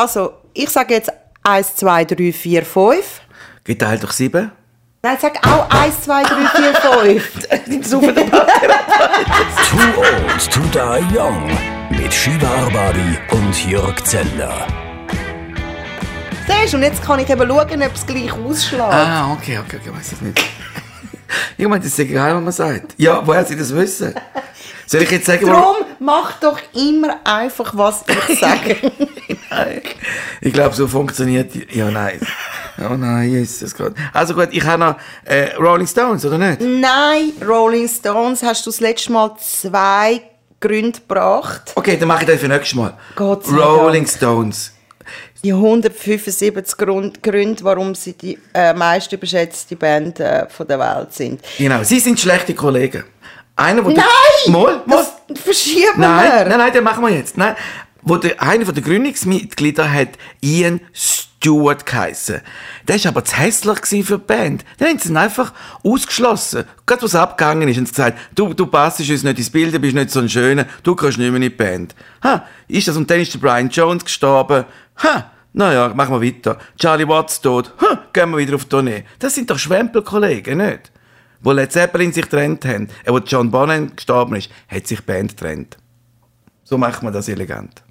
Also, ich sage jetzt 1, 2, 3, 4, 5. Geteilt durch sieben. Nein, sag auch 1, 2, 3, 4, 5. So viel dabei. Too Old to Die Young mit Shiva Arbabi und Jörg Zeller. Siehst du, und jetzt kann ich eben schauen, ob es gleich ausschlägt. Ah, okay, okay, okay, weiß es nicht. Ich meine, das ist egal, was man sagt. Ja, woher sie das wissen? Soll ich jetzt sagen, Darum mach doch immer einfach, was ich sage. Nein. Ich glaube, so funktioniert. Ja, nein. Oh nein, Jesus Gott. Also gut, ich habe noch äh, Rolling Stones, oder nicht? Nein, Rolling Stones hast du das letzte Mal zwei Gründe gebracht. Okay, dann mache ich das für nächstes Mal. Gott sei Rolling Dank. Stones. Die 175 Grund, Gründe, warum sie die äh, meist überschätzte Band äh, von der Welt sind. Genau, sie sind schlechte Kollegen. Einer, wo Nein! Der, mal, mal. Das verschieben Nein, wir! nein, nein, den machen wir jetzt. Nein. Wo der, einer der Gründungsmitglieder hat Ian Stewart geheissen. Der war aber zu hässlich für die Band. Dann haben sie ihn einfach ausgeschlossen. Gerade was abgegangen ist, haben sie gesagt, du, du passest uns nicht ins Bild, du bist nicht so ein Schöner, du kannst nicht mehr in die Band. Ha, ist das? Und dann ist der Brian Jones gestorben. Ha, naja, machen wir weiter. Charlie Watts tot. Ha, gehen wir wieder auf die Tournee. Das sind doch Schwempelkollegen, nicht? Wo Led Zeppelin sich getrennt haben, äh, wo John Bonham gestorben ist, hat sich die Band getrennt. So macht man das elegant.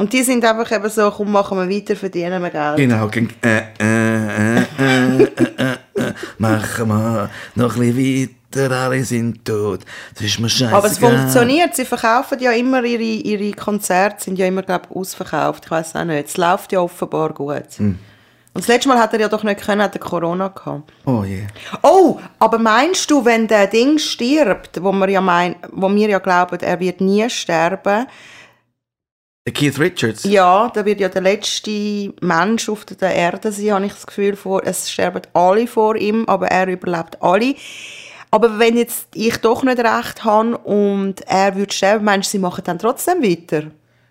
Und die sind einfach eben so, komm, machen wir weiter, verdienen wir Geld. Genau, äh, äh, äh, äh, äh, äh, machen wir noch ein bisschen weiter, alle sind tot. Das ist mir scheißegal. Aber es funktioniert, sie verkaufen ja immer, ihre, ihre Konzerte sind ja immer, glaube ich, ausverkauft. Ich weiß auch nicht. Es läuft ja offenbar gut. Hm. Und das letzte Mal hat er ja doch nicht können, hat er Corona gehabt. Oh je. Oh, aber meinst du, wenn der Ding stirbt, wo wir ja meinen, wo wir ja glauben, er wird nie sterben, Der Keith Richards. ja, da wird ja der letzte Mensch auf der Erde sein, habe ich das Gefühl, vor, es sterben alle vor ihm, aber er überlebt alle. Aber wenn jetzt ich doch nicht recht habe und er würde sterben, meinst du, sie machen dann trotzdem weiter?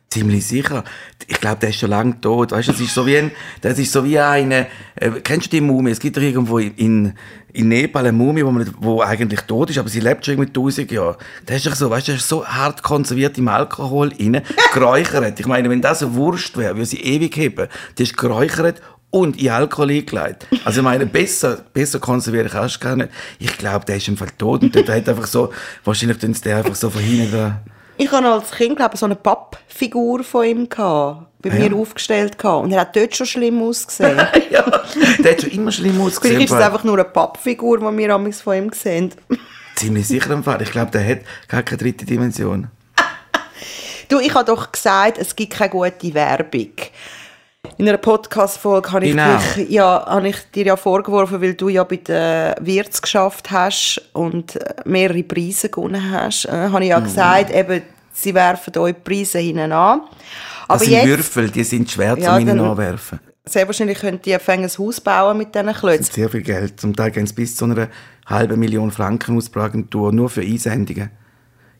Ziemlich sicher. Ich glaube, der ist schon lange tot. Weißt du, das ist so wie ein, das ist so wie eine, äh, kennst du die Mumie? Es gibt doch irgendwo in, in Nepal eine Mumie, wo, man, nicht- wo eigentlich tot ist, aber sie lebt schon irgendwie tausend Jahre. Das ist doch so, weißt du, das ist so hart konserviert im Alkohol rein, geräuchert. Ich meine, wenn das eine Wurst wäre, würde sie ewig heben. Die ist geräuchert und in Alkohol eingelegt. Also ich meine, besser, besser konservieren kannst du gar nicht. Ich glaube, der ist im Fall tot und der hat einfach so, wahrscheinlich tun sie den einfach so von hinten da. Ich hatte als Kind, glaube ich, so eine Pappfigur von ihm gehabt, bei Ah, mir ja. aufgestellt gehabt. Und er hat dort schon schlimm ausgesehen. ja, der hat schon immer schlimm ausgesehen. Vielleicht ist es einfach nur eine Pappfigur, die wir amigs von ihm sehen. Ziemlich sicher im Fall. Ich glaube, der hat gar keine dritte Dimension. Du, ich habe doch gesagt, es gibt keine gute Werbung. In einer Podcast-Folge habe ich, Genau. dich, ja, habe ich dir ja vorgeworfen, weil du ja bei den Wirts geschafft hast und äh, mehrere Preise gewonnen hast, äh, habe Mhm. ich ja gesagt, eben, sie werfen euch die Preise hinten an. Aber Das sind jetzt, Würfel, die sind schwer Ja, zu ihnen dann- anwerfen. sehr wahrscheinlich könnt ihr ein Haus bauen mit diesen Klötzen. Sehr viel Geld. Zum Teil gehen sie bis zu einer halben Million Franken aus pro Agentur, nur für Einsendungen.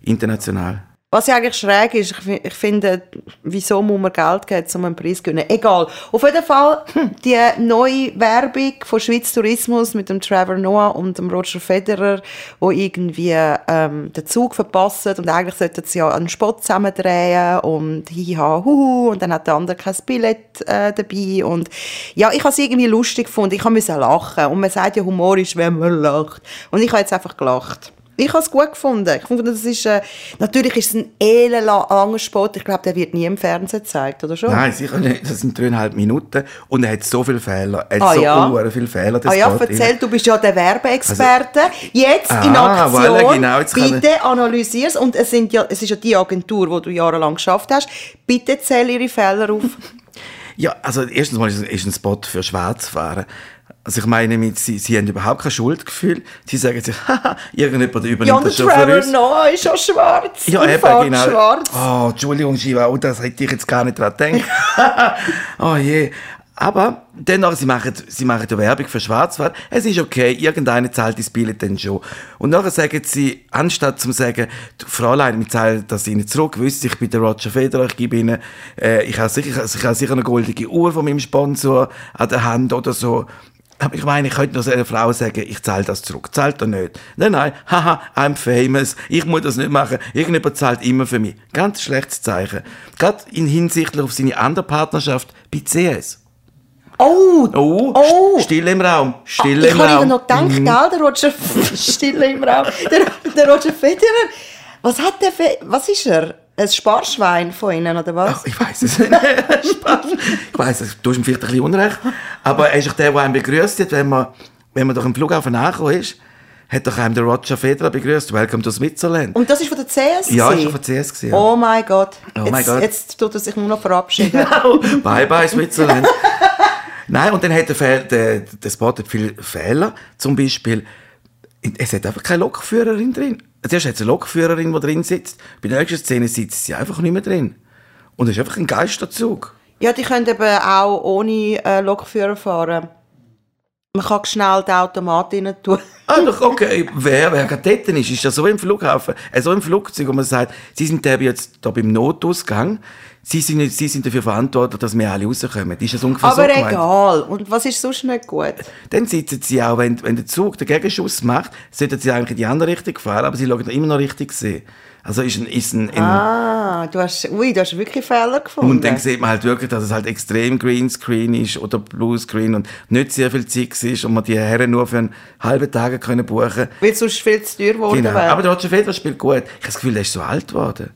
International. Was ja eigentlich schräg ist, ich, ich finde, wieso muss man Geld geben, um einen Preis zu gewinnen? Egal. Auf jeden Fall, die neue Werbung von Schweiz Tourismus mit dem Trevor Noah und dem Roger Federer, wo irgendwie ähm, den Zug verpassen und eigentlich sollten sie ja einen Spot zusammendrehen und hiha, huhu, und dann hat der andere kein Billett äh, dabei und ja, ich habe es irgendwie lustig gefunden, ich musste lachen und man sagt ja, Humor ist, wenn man lacht und ich habe jetzt einfach gelacht. Ich habe es gut gefunden. Ich fand, das ist, äh, natürlich ist es ein elendlanger Spot. Ich glaube, der wird nie im Fernsehen gezeigt, oder schon? Nein, sicher nicht. Das sind dreieinhalb Minuten. Und er hat so viele Fehler. Er hat Ah, so ja? viele Fehler. das Ah ja, erzähl, du bist ja der Werbeexperte. Jetzt in Ah, Aktion. voilà, genau, jetzt bitte analysier's. Und es, sind ja, es ist ja die Agentur, die du jahrelang geschafft hast. Bitte zähl ihre Fehler auf. Ja, also erstens mal ist es ein Spot für Schwarzfahren. Also ich meine, sie, sie haben überhaupt kein Schuldgefühl. Sie sagen sich, haha, irgendjemand übernimmt ja, das schon für Trevor uns. Noah ist schon schwarz. Ja, und eben, genau. schwarz. Oh, Entschuldigung, Shiva, oh, das hätte ich jetzt gar nicht dran gedacht. oh je. Aber dennoch, sie machen, sie machen die Werbung für Schwarzfahrt. Es ist okay, irgendeiner zahlt das Billett dann schon. Und nachher sagen sie, anstatt zu sagen, Fräulein, wir zahlen das Ihnen zurück, wisst ich bin der Roger Federer, ich gebe Ihnen, äh, ich habe sicher, ich habe sicher eine goldige Uhr von meinem Sponsor an der Hand oder so. Aber ich meine, ich könnte noch so einer Frau sagen, ich zahle das zurück. Zahlt er nicht. Nein, nein, haha, I'm famous. Ich muss das nicht machen. Irgendjemand zahlt immer für mich. Ganz schlechtes Zeichen. Gerade in Hinsicht auf seine andere Partnerschaft bei CS. Oh! Oh, Oh. still im Raum. Still ich im habe Raum. eben noch gedacht, gell, der Roger Stille im Raum. Der, der Roger Federer. Was hat der für, was ist er? Ein Sparschwein von Ihnen, oder was? Ach, ich weiß es nicht. Ich weiß es, du hast ihm vielleicht ein bisschen Unrecht. Aber er ist doch der, der einen begrüßt hat, wenn man, wenn man durch den Flughafen angekommen ist, hat doch einem der Roger Federer begrüßt. Welcome to Switzerland. Und das ist von der CS? Ja, ist gewesen? schon von CS gewesen, ja. Oh mein Gott. Oh jetzt, mein Gott. Jetzt tut er sich nur noch verabschieden. Genau. Bye bye Switzerland. Nein, und dann hat der, der, der Spot hat viele Fehler. Zum Beispiel, es hat einfach keine Lokführerin drin. Zuerst hat es eine Lokführerin, die drin sitzt. Bei der nächsten Szene sitzt sie einfach nicht mehr drin. Und es ist einfach ein Geisterzug. Ja, die können eben auch ohne äh, Lokführer fahren. Man kann schnell den Automat rein tun. Ah, doch, okay. Wer, wer gerade dort ist, ist ja so im Flughafen, äh, so im Flugzeug, wo man sagt, Sie sind jetzt da beim Notausgang, Sie sind, Sie sind dafür verantwortlich, dass wir alle rauskommen. Ist das ungefähr so Aber gemeint? egal. Und was ist sonst nicht gut? Dann sitzen Sie auch, wenn, wenn der Zug den Gegenschuss macht, sollten Sie eigentlich in die andere Richtung fahren, aber Sie schauen immer noch richtig sehen. Also ist ein, ist ein, ein Ah, du hast, ui, du hast wirklich Fehler gefunden. und dann sieht man halt wirklich, dass es halt extrem Greenscreen ist oder Bluescreen und nicht sehr viel Zeit ist und man die Herren nur für einen halben Tag können buchen Weil sonst viel zu teuer geworden Genau. wäre. Aber der Roger Federer spielt gut. Ich habe das Gefühl, er ist so alt geworden.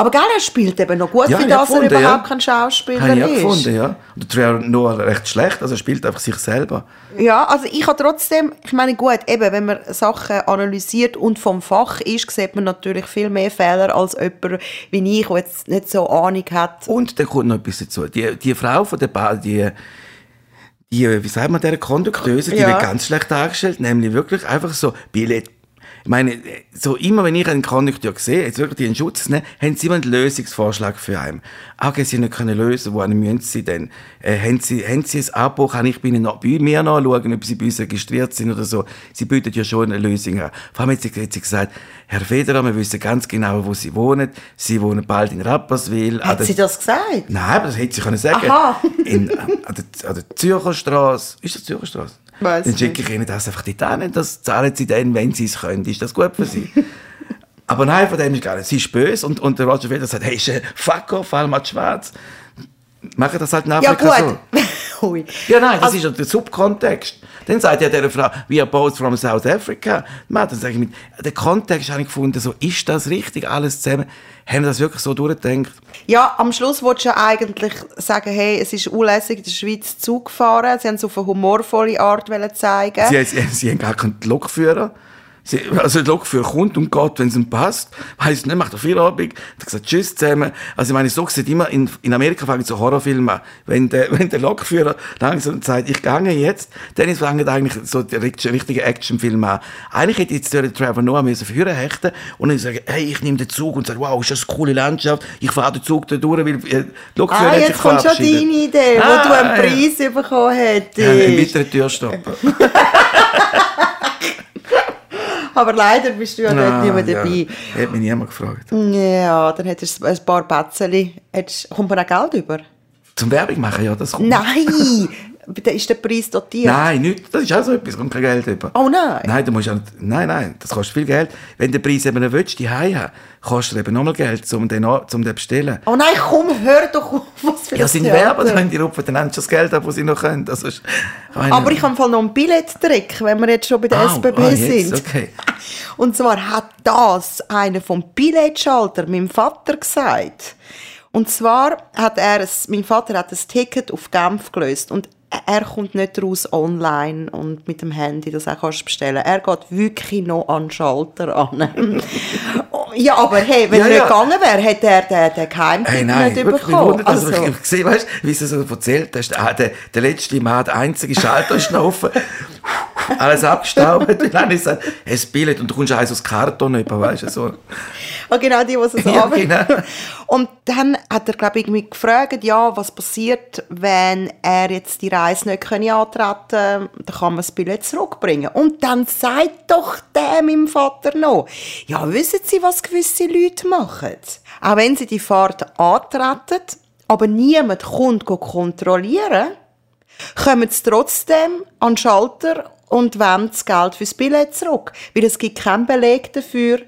Aber gell, er spielt eben noch gut, Ja, für das er überhaupt ja. kein Schauspieler Habe ich ist. gefunden, ja. Und der Trevor Noah recht schlecht, also er spielt einfach sich selber. Ja, also ich habe trotzdem, ich meine gut, eben, wenn man Sachen analysiert und vom Fach ist, sieht man natürlich viel mehr Fehler als jemand wie ich, der jetzt nicht so Ahnung hat. Und dann kommt noch etwas dazu. Die, die Frau von der Bar, die, die, wie sagt man, der Kondukteuse, die Ja. wird ganz schlecht dargestellt, nämlich wirklich einfach so Billett. Ich meine, so immer wenn ich einen Kondukteur sehe, jetzt wirklich in Schutz nehmen, haben sie immer einen Lösungsvorschlag für einen. Okay, sie nicht können lösen, wo müssen sie denn? Äh, haben sie, haben sie ein Abo, kann ich bei, ihnen noch, bei mir nachschauen, ob sie bei uns registriert sind oder so. Sie bieten ja schon eine Lösung an. Vor allem hat sie, hat sie gesagt, Herr Federer, wir wissen ganz genau, wo Sie wohnen. Sie wohnen bald in Rapperswil. Hat der- sie das gesagt? Nein, aber das hätte sie können sagen. Aha. In, an, der, an der Zürcher Straße. Ist das Zürcher Straße? Weiss Dann schicke ich ihnen das einfach dort hin. Das zahlen sie dann, wenn sie es können. Ist das gut für sie? aber nein, von dem ist gar nicht. Sie ist böse und, und der Roger Federer sagt, hey, Fuck off, fall mal schwarz. Machen das halt in Ja Afrika so. gut. Ui. Ja, nein, das Also- ist ja der Subkontext. Dann sagt ja der Frau, we are both from South Africa. Man, dann sage ich mit, der Kontext habe ich gefunden, so, ist das richtig, alles zusammen? Haben wir das wirklich so durchgedacht? Ja, am Schluss wolltest du ja eigentlich sagen, hey, es ist unlässig in der Schweiz Zug gefahren. Sie haben es auf eine humorvolle Art zeigen. Sie, sie, sie haben gar keinen Lokführer. Also der Lokführer kommt und geht, wenn es ihm passt. Weiss nicht, macht er Feierabend, hat gesagt Tschüss zusammen. Also ich meine, so sieht immer, in, in Amerika fangen so Horrorfilme an. Wenn der, wenn der Lokführer langsam sagt, ich gehe jetzt, dann fangen eigentlich so die richt- richtigen Actionfilme an. Eigentlich hätte jetzt der Trevor Noah müssen führen hechten und dann sagen, hey, ich nehme den Zug und sage, wow, ist das eine coole Landschaft, ich fahre den Zug da durch, weil äh, der Lokführer Ah, jetzt kommt schon deine Idee, wo Ah, du einen ja. Preis bekommen hättest. Ja, einen weiteren Türstopper. Aber leider bist du ja dort nicht mehr ja. dabei. Hat mich niemand gefragt. Ja, dann hättest du ein paar. Hättest- Kommt man auch Geld über? Zum Werbung machen, ja, das kommt. Nein! Ist der Preis dotiert. Nein, nicht. Das ist auch so etwas, kommt kein Geld über. Oh nein. Nein, du musst ja nicht, nein, nein, das kostet viel Geld. Wenn du den Preis eben willst, die haben, kostet er eben nochmal Geld, um den, um den bestellen. Oh nein, komm, hör doch auf, was für Ja, sind. Werber, dann die rufen dann endlich das Geld ab, das sie noch können. Das ist, meine, Aber ich habe im Fall noch einen Billettrick, wenn wir jetzt schon bei der Ah, SBB ah, jetzt, sind. okay. Und zwar hat das einer vom Billetschalter meinem Vater gesagt. Und zwar hat er, mein Vater hat das Ticket auf Genf gelöst und er kommt nicht raus online und mit dem Handy, das auch kannst du bestellen. Er geht wirklich noch an den Schalter an. ja, aber hey, wenn Ja, er nicht ja. gegangen wäre, hätte er den, den Geheimtipp Hey, nein, nicht wirklich, bekommen. wundert, also, Also, ich gesehen, weißt, wie sie so erzählt hast, ah, der, der letzte Mann, der einzige Schalter ist noch offen, alles abgestaubt, und dann ist es ein Billett und du kommst eins aus Karton über, weißt du, so. Ah, genau, die, die es so Ja, genau. Und dann hat er, glaube ich, irgendwie gefragt, ja, was passiert, wenn er jetzt die Reise nicht können antreten kann, dann kann man das Billett zurückbringen. Und dann sagt doch der meinem Vater noch, ja, wissen Sie, was gewisse Leute machen? Auch wenn sie die Fahrt antreten, aber niemand kommt kontrollieren, kommen sie trotzdem an den Schalter und wollen das Geld fürs Billett zurück. Weil es gibt keinen Beleg dafür,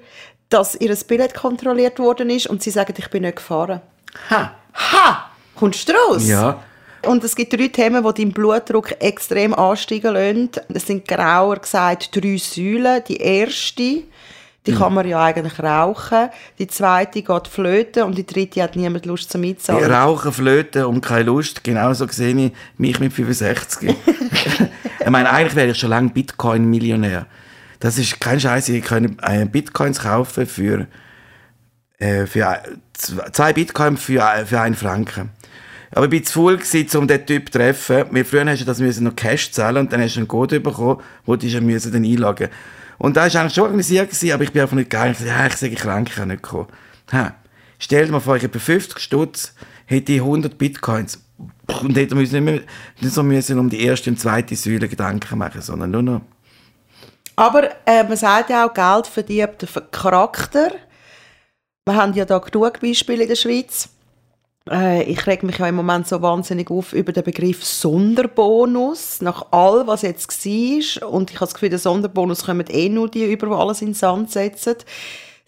dass ihr Billett kontrolliert worden ist und sie sagen, ich bin nicht gefahren. Ha! Ha! Kommst du raus? Ja. Und es gibt drei Themen, die deinen Blutdruck extrem ansteigen lassen. Es sind genauer gesagt drei Säulen. Die erste, die kann man ja eigentlich rauchen. Die zweite geht flöten und die dritte hat niemand Lust zum Die Mitzahlen. rauchen, flöten und keine Lust. Genauso sehe ich mich mit 65. ich meine, eigentlich wäre ich schon lange Bitcoin-Millionär. Das ist kein Scheiß. Ich kann äh, Bitcoins kaufen für, äh, für zwei Bitcoin für, ein- für einen Franken. Aber ich war zu faul, gewesen, um diesen Typ zu treffen. Früher hast du das müssen noch Cash zahlen und dann hast du einen Code bekommen, wo du dann einloggen Und da war eigentlich schon organisiert, gewesen, aber ich bin einfach nicht gegangen. Ich sagte, ja, ich sage ich kann nicht kommen. Ha. Stell dir mal vor, ich hätte 50 Stutz, hätte ich 100 Bitcoins. Und hätte müssen nicht, mehr, nicht so müssen um die erste und zweite Säule Gedanken machen, sondern nur noch. Aber äh, man sagt ja auch, Geld verdient den Charakter. Wir haben ja da genug Beispiele in der Schweiz. Äh, ich reg mich ja im Moment so wahnsinnig auf über den Begriff Sonderbonus, nach all, was jetzt war. Und ich habe das Gefühl, der Sonderbonus kommen eh nur die über, die alles in Sand setzen.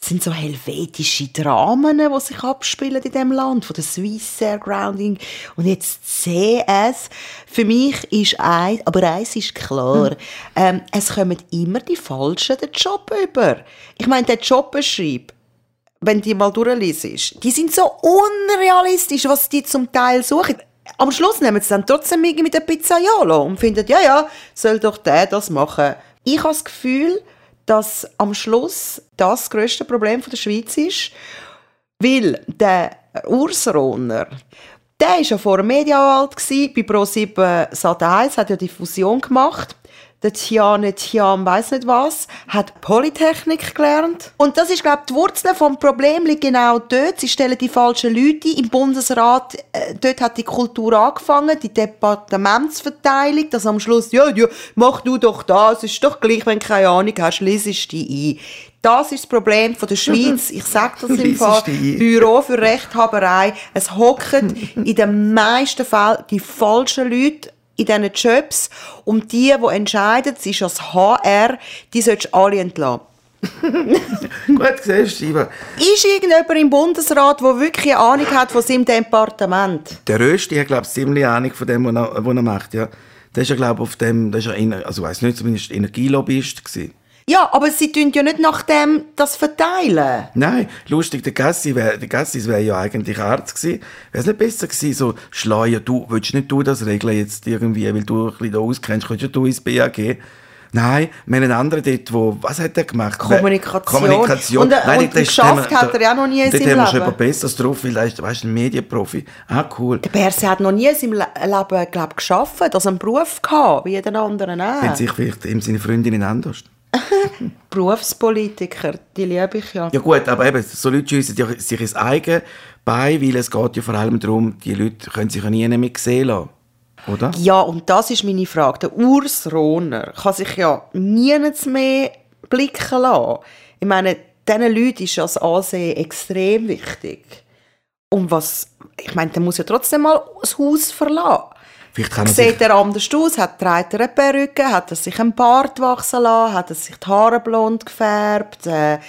Es sind so helvetische Dramen, die sich abspielen in dem Land, von der Swissair Grounding und jetzt CS. Für mich ist eins, aber eins ist klar, ähm, es kommen immer die Falschen den Job über. Ich meine, der Jobbeschreib, wenn die mal durchliest, die sind so unrealistisch, was die zum Teil suchen. Am Schluss nehmen sie dann trotzdem irgendwie mit der Pizzaiolo und finden, ja, ja, soll doch der das machen. Ich habe das Gefühl, dass am Schluss das, das grösste Problem der Schweiz ist, weil der Urs Rohner, der war ja vor Medienanwalt, gsi, bei Pro7 Sat1, hat ja die Fusion gemacht. Der Tiane Tian weiss nicht was, hat Polytechnik gelernt. Und das ist, glaube ich, die Wurzel vom Problem liegt genau dort. Sie stellen die falschen Leute ein. im Bundesrat. Äh, dort hat die Kultur angefangen, die Departementsverteilung, dass am Schluss, ja, ja, mach du doch das, ist doch gleich, wenn du keine Ahnung hast, liest dich ein. Das ist das Problem von der Schweiz. Ich sage das im Fall. Büro für Rechthaberei. Es hocken in den meisten Fällen die falschen Leute in diesen Jobs. Und die, die entscheiden, es ist das HR, die solltest du alle entlassen. Gut, siehst du, Iva. Ist irgendjemand im Bundesrat, der wirklich eine Ahnung hat von seinem Departement? Der Rösti hat, glaube ich, ziemlich Ahnung von dem, was er, was er macht, ja. Der ist ja, glaube ich, auf dem, der ist ja, also weiß nicht, zumindest Energielobbyist gewesen. Ja, aber sie tun ja nicht nach dem das verteilen. Nein, lustig, der Gassi wär, der Gassis wäre ja eigentlich Arzt gewesen. Wäre es nicht besser gewesen, so, Schleier, du, willst nicht du das regeln jetzt irgendwie, weil du ein bisschen da auskennst, könntest du ins BAG? Nein, wir haben einen anderen dort, wo, was hat der gemacht? Kommunikation. Kommunikation. Und, Nein, und dort geschafft hat er ja noch nie in dort seinem haben wir schon Leben. etwas Besseres drauf, weil er ist, weißt, ein Medienprofi. Ah, cool. Der Berse hat noch nie in seinem Le Leben, glaub, geschafft, also einen Beruf gehabt, wie jeder andere auch. Sich vielleicht ihm seine Freundin anders. Berufspolitiker, die liebe ich ja. Ja gut, aber eben, so Leute schiessen sich ins eigene Bein, weil es geht ja vor allem darum, die Leute können sich ja nie mehr sehen lassen. Oder? Ja, und das ist meine Frage. Der Urs Rohner kann sich ja niemals mehr blicken lassen. Ich meine, diesen Leuten ist das Ansehen extrem wichtig. Und was, ich meine, der muss ja trotzdem mal das Haus verlassen. Vielleicht kann er sich, Sieht er anders aus? Hat, trägt er eine Perücke? Hat er sich einen Bart wachsen lassen? Hat er sich die Haare blond gefärbt? Äh,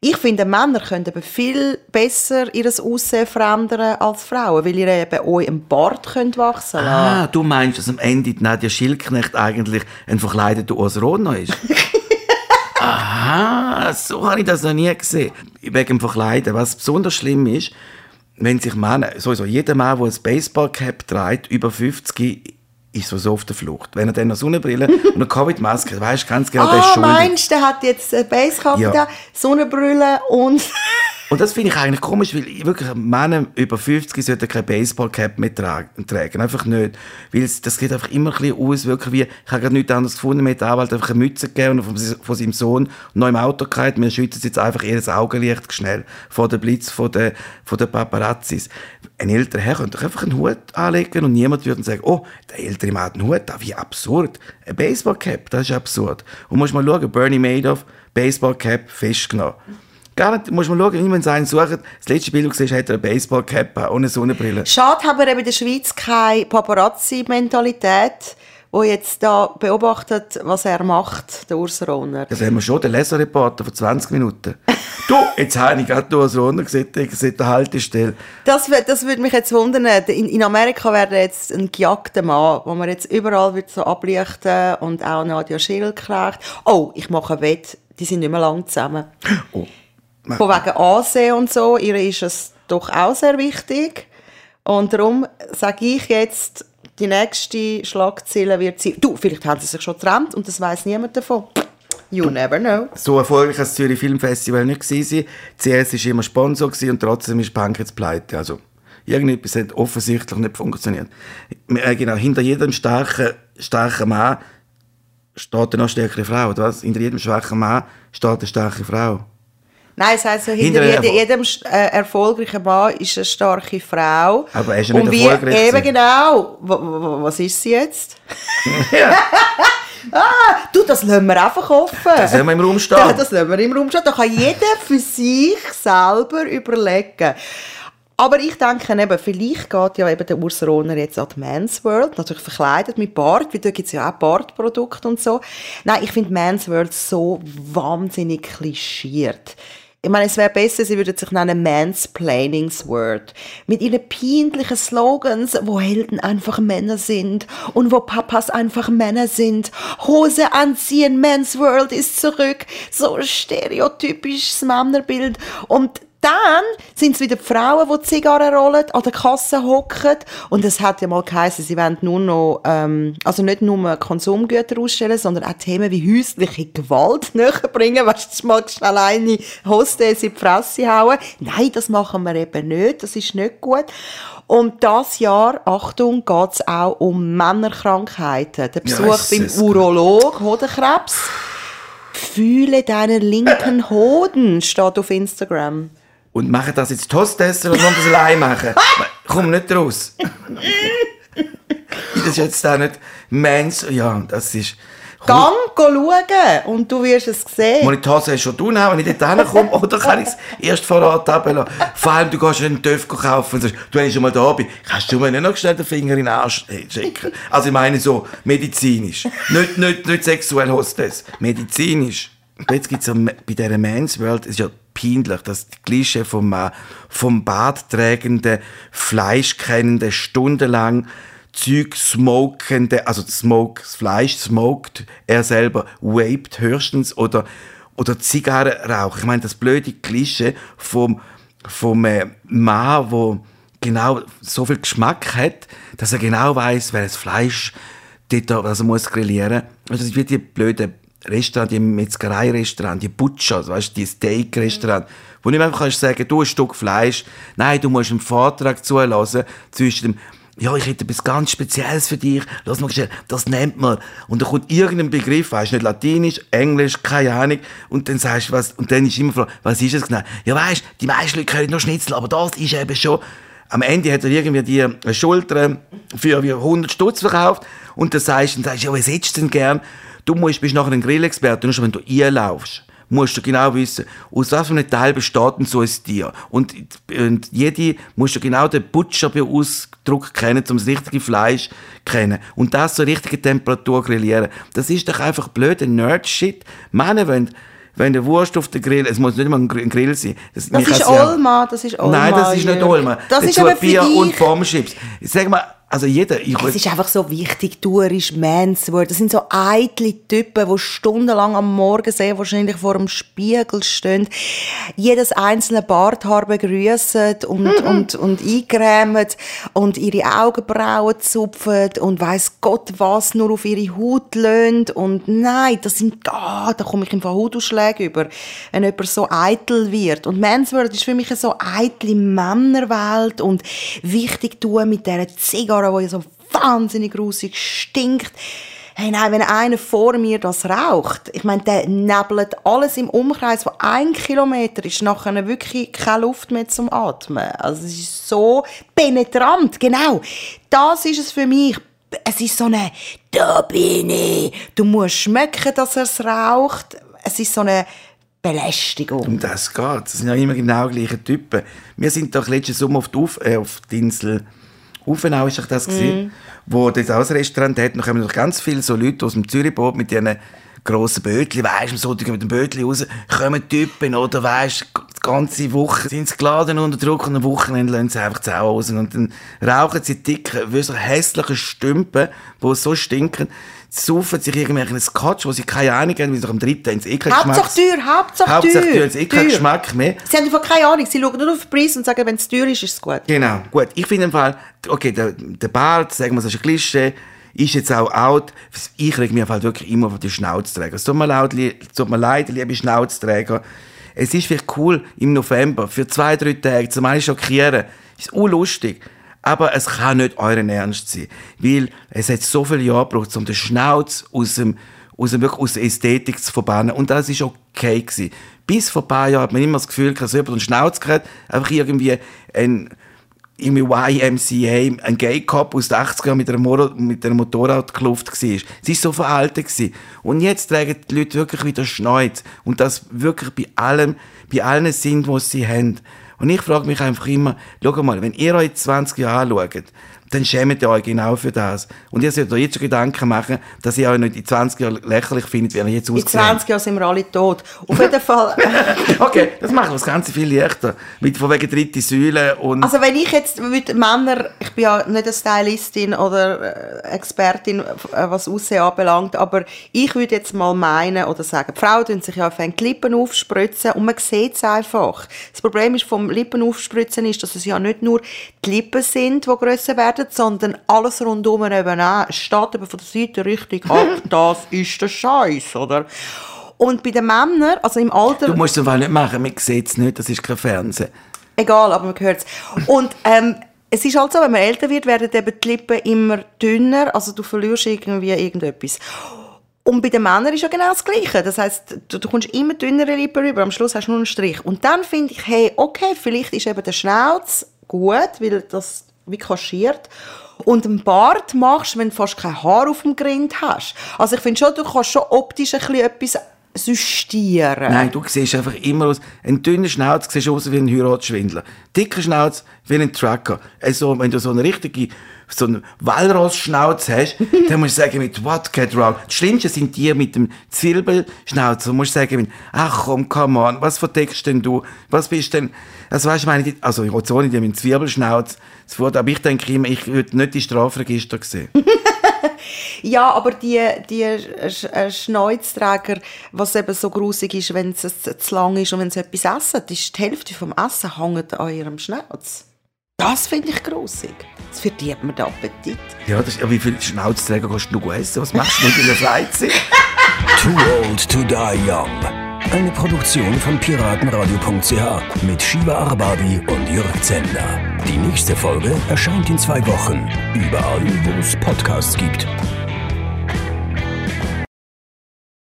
ich finde, Männer können eben viel besser ihr Aussehen verändern als Frauen, weil ihr eben euch einen Bart könnt wachsen lassen ah, du meinst, dass am Ende die Nadja Schildknecht eigentlich ein verkleideter Urs ist? Aha, so habe ich das noch nie gesehen. Wegen dem Verkleiden. Was besonders schlimm ist, wenn sich Männer, sowieso jeder Mann, der ein Baseballcap trägt, über 50, ist so auf der Flucht. Wenn er dann eine Sonnenbrille und eine Covid-Maske hat, weisst du ganz genau, der ist Ah, schuldig. meinst du, der hat jetzt Basecap Ja. da, Sonnenbrille und... Und das finde ich eigentlich komisch, weil wirklich Männer über 50 sollten keine Baseballcap mehr tragen. Einfach nicht. Weil das sieht einfach immer ein bisschen aus, wirklich wie, ich habe gerade nichts anderes gefunden, mir hat Anwalt einfach eine Mütze gegeben und von, von seinem Sohn noch im Auto gehalten. Wir schützen jetzt einfach jedes Augenlicht schnell vor dem Blitz von den, von den Paparazzis. Ein älterer Herr könnte doch einfach einen Hut anlegen und niemand würde sagen, oh, der ältere Mann hat einen Hut, wie absurd. Ein Baseballcap, das ist absurd. Und musst mal schauen, Bernie Madoff, Baseballcap, festgenommen. Gar nicht, muss man schauen, wie man einen sucht. Das letzte Bild, das du hat er eine Baseballcap ohne Sonnenbrille. Schade haben wir eben in der Schweiz keine Paparazzi-Mentalität, wo jetzt da beobachtet, was er macht, der Urs Rohner. Das haben wir schon, den Leserreporter von 20 Minuten. du, jetzt habe ich gerade Urs Rohner gesehen, seit der Haltestelle. Das, das würde mich jetzt wundern. In, in Amerika wäre jetzt ein gejagter Mann, wo man jetzt überall wird so ablichten und auch Nadia Schill kriegt. Oh, ich mache ein Wett, die sind nicht mehr lang zusammen. Oh. Von wegen Ansehen und so, ihr ist es doch auch sehr wichtig. Und darum sage ich jetzt, die nächste Schlagzeile wird sein, du, vielleicht haben sie sich schon getrennt und das weiß niemand davon. You never know. So erfolgreich als das Zürich Filmfestival nicht gewesen. CS war immer Sponsor und trotzdem ist die Bank jetzt pleite. Also, irgendetwas hat offensichtlich nicht funktioniert. Äh, Genau, hinter jedem starken, starken Mann steht eine noch stärkere Frau, oder was? Hinter jedem schwachen Mann steht eine starke Frau. Nein, es heisst so, hinter Hinter jedem, jedem äh, erfolgreichen Mann ist eine starke Frau. Aber er ist ja Und nicht wie, erfolgreich Eben genau. Was ist sie jetzt? Ja. Du, das lassen wir einfach offen. Das lassen wir im Raum stehen. Ja, das lassen wir im Raum stehen. Da kann jeder für sich selber überlegen. Aber ich denke eben, vielleicht geht ja eben der Urs Rohner jetzt an die Men's World, natürlich verkleidet mit Bart, weil da gibt es ja auch Bartprodukte und so. Nein, ich finde Men's World so wahnsinnig klischiert. Ich meine, es wäre besser, sie würden sich nennen Mansplaining's Word. Mit ihren peinlichen Slogans, wo Helden einfach Männer sind und wo Papas einfach Männer sind. Hose anziehen, Men's World ist zurück. So stereotypisches Männerbild. Und dann sind es wieder die Frauen, die Zigarren rollen, an der Kasse hocken. Und es hat ja mal geheißen, sie wollen nur noch, ähm, also nicht nur Konsumgüter ausstellen, sondern auch Themen wie häusliche Gewalt näher bringen. Weißt du, mal schnell eine Hostess in die Fresse hauen. Nein, das machen wir eben nicht. Das ist nicht gut. Und das Jahr, Achtung, geht es auch um Männerkrankheiten. Der Besuch beim Jesus Urolog, Hodenkrebs. Fühle deinen linken Hoden, steht auf Instagram. Und machen das jetzt Hostess oder wollen wir das allein machen? Komm nicht raus. das ist jetzt auch nicht Mens. Ja, das ist. Gang schauen und du wirst es sehen. Muss ich die Hose schon tun, wenn ich dort hinkomme, oder kann ich es erst vorrat runterlassen? Vor allem, du gehst einen Töff kaufen und sagst, du, wenn ich schon mal da bin, kannst du mir nicht noch schnell den Finger in den Arsch schicken? Also ich meine so medizinisch. Nicht, nicht, nicht sexuell Hostess. Medizinisch. Jetzt gibt es bei dieser Men's World, ist ja peinlich, dass die Klischee vom, äh, vom Bartträgenden, Fleischkennenden, stundenlang Zeug smokende, also Smoke, das Fleisch smoked, er selber vaped höchstens oder, oder Zigarren raucht. Ich meine, das blöde Klischee vom, vom äh, Mann, wo genau so viel Geschmack hat, dass er genau weiß, welches Fleisch dort, also muss grillieren. Also das ist wie die blöden Restaurant, die Metzgerei-Restaurant, die Butcher, weißt, die Steak-Restaurant, wo nicht einfach kannst sagen, du ein Stück Fleisch. Nein, du musst einen Vortrag zulassen zwischen dem ja, ich hätte etwas ganz Spezielles für dich. Lass mal schnell, das nennt man. Und da kommt irgendein Begriff, weißt nicht Latinisch, Englisch, keine Ahnung. Und dann sagst du was, und dann ist immer Frage, was ist es genau? Ja, weißt, die meisten Leute können nur Schnitzel, aber das ist eben schon. Am Ende hat er irgendwie die Schulter für wie 100 Stutz verkauft. Und dann sagst du, dann sagst du, ja, was hättest du denn gern? Du musst, bist nachher ein Grillexperte, nur schon wenn du einlaufst musst du genau wissen, aus was für einem Teil besteht denn so ein Tier. Und, und jede musst du genau den Butcher-Ausdruck kennen, um das richtige Fleisch kennen. Und das zur richtigen Temperatur grillieren. Das ist doch einfach blöder Nerd-Shit. Männer wollen, wenn der Wurst auf den Grill, es muss nicht mal ein Gr- ein Grill sein. Das, Das ist ja- Olma, das ist Olma. Nein, das ist nicht. Olma. Das ist Dazu aber für Bier und Pommes-Chips. Sag mal, also jeder, ich, Es ist einfach so wichtig, du bist Mansword. Das sind so eitle Typen, die stundenlang am Morgen sehr wahrscheinlich vor dem Spiegel stehen, jedes einzelne Barthaar begrüßen und, und, und eingrämen und ihre Augenbrauen zupfen und weiss Gott was nur auf ihre Haut löhnt. Und nein, das sind, ah, da komme ich im Fall Hautausschläge über, wenn jemand so eitel wird. Und Mansword ist für mich eine so eitle Männerwelt und wichtig tun mit dieser Zigarre, die ja so wahnsinnig grusig stinkt. Hey, nein, wenn einer vor mir das raucht, ich meine, der nebelt alles im Umkreis von einem Kilometer, ist nachher wirklich keine Luft mehr zum Atmen. Also es ist so penetrant, genau. Das ist es für mich. Es ist so eine, da bin ich. Du musst schmecken, dass er es raucht. Es ist so eine Belästigung. Um das geht. Das sind ja immer genau gleiche Typen. Wir sind doch letzten Sommer auf, die, Uf äh, auf die Insel Ufenau ist das gesehen, Mhm. wo dort auch ein Restaurant hat. Dann kommen noch ganz viele so Leute aus dem Zürichboot mit ihren grossen Bötchen, weisst am Sonntag mit dem Bötchen raus, kommen Typen, oder weisst die ganze Woche sind sie geladen unter Druck und am Wochenende lassen sie einfach die Sau raus. Und dann rauchen sie dicke, so hässliche Stümpen, die so stinken, saufen sich irgendwelchen Scotch, wo sie keine Ahnung haben, wie sie am dritten ins Ekel Hauptsache teuer, Hauptsache Hauptsache teuer. teuer, es ist kein Teuer. Geschmack mehr. Sie haben einfach keine Ahnung. Sie schauen nur auf den Preis und sagen, wenn es teuer ist, ist es gut. Genau, gut. Ich finde im Fall, okay, der, der Bart, sagen wir, das ist ein Klischee, ist jetzt auch out. Ich reg mich halt wirklich immer auf die Schnauzträger. Es tut mir leid, tut mir leid, liebe Schnauzträger. Es ist vielleicht cool im November, für zwei, drei Tage, zum einen schockieren. Ist unlustig. Aber es kann nicht euren Ernst sein. Weil es hat so viele Jahre gebraucht, um den Schnauz aus dem, aus dem, aus der Ästhetik zu verbannen. Und das ist okay gewesen. Bis vor ein paar Jahren hat man immer das Gefühl, dass jemand einen Schnauz gehabt, einfach irgendwie ein, irgendwie YMCA, ein Gay Cop aus den 80ern mit einer, Moro mit einer Motorradkluft war. Sie war so veraltet. Gewesen. Und jetzt tragen die Leute wirklich wieder Schneuz. Und das wirklich bei allem, bei allen sind, was sie haben. Und ich frage mich einfach immer, schau mal, wenn ihr euch 20 Jahre anschaut, dann schämt ihr euch genau für das. Und ihr solltet euch jetzt schon Gedanken machen, dass ihr euch nicht in 20 Jahren lächerlich findet, wie ihr jetzt In aussieht. 20 Jahren sind wir alle tot. Auf jeden Fall. Okay, das macht das Ganze viel leichter. Mit von wegen dritte Säule und... Also wenn ich jetzt mit Männer, ich bin ja nicht eine Stylistin oder äh, Expertin, äh, was Aussehen anbelangt, aber ich würde jetzt mal meinen oder sagen, die Frauen tun sich ja auf Lippen aufspritzen und man sieht es einfach. Das Problem ist vom Lippenaufspritzen ist, dass es ja nicht nur die Lippen sind, die grösser werden, sondern alles rundum eben auch. Es steht eben von der Seite richtig ab, das ist der Scheiß, oder? Und bei den Männern, also im Alter... Du musst es einfach nicht machen, man sieht es nicht, das ist kein Fernsehen. Egal, aber man hört es. Und ähm, es ist halt so, wenn man älter wird, werden eben die Lippen immer dünner, also du verlierst irgendwie irgendetwas. Und bei den Männern ist ja genau das Gleiche. Das heißt, du, du kommst immer dünnere Lippen rüber, am Schluss hast du nur einen Strich. Und dann finde ich, hey, okay, vielleicht ist eben der Schnauz gut, weil das wie kaschiert. Und einen Bart machst, wenn du fast kein Haar auf dem Grind hast. Also ich finde schon, du kannst schon optisch ein bisschen etwas systieren. Nein, du siehst einfach immer aus. Ein dünner Schnauz siehst aus wie ein Heiratsschwindler. Dicker Schnauz wie ein Trucker. Also, wenn du so eine richtige, so einen Walross-Schnauz hast, dann musst du sagen mit What get wrong? Das Schlimmste sind die mit dem Zwirbelschnauz. Du musst sagen mit, ach komm, come on, was verdeckst denn du? Was bist denn, also weißt du, meine, also ich so nicht mit dem Zwirbelschnauz, wurde, aber ich denke immer, ich würde nicht die Strafregister sehen. Ja, aber die, die äh, Schneuzträger, was eben so grusig ist, wenn es zu zu lang ist und wenn sie etwas essen, ist die Hälfte vom Essen hängt an ihrem Schnauz. Das finde ich grusig. Das verdirbt mir den Appetit. Ja, das, ja wie viele Schnauzträger kannst du essen? Was machst du in deiner Freizeit? Too Old to Die Young. Eine Produktion von piratenradio.ch mit Shiva Arbabi und Jörg Zender. Die nächste Folge erscheint in zwei Wochen. Überall, wo es Podcasts gibt.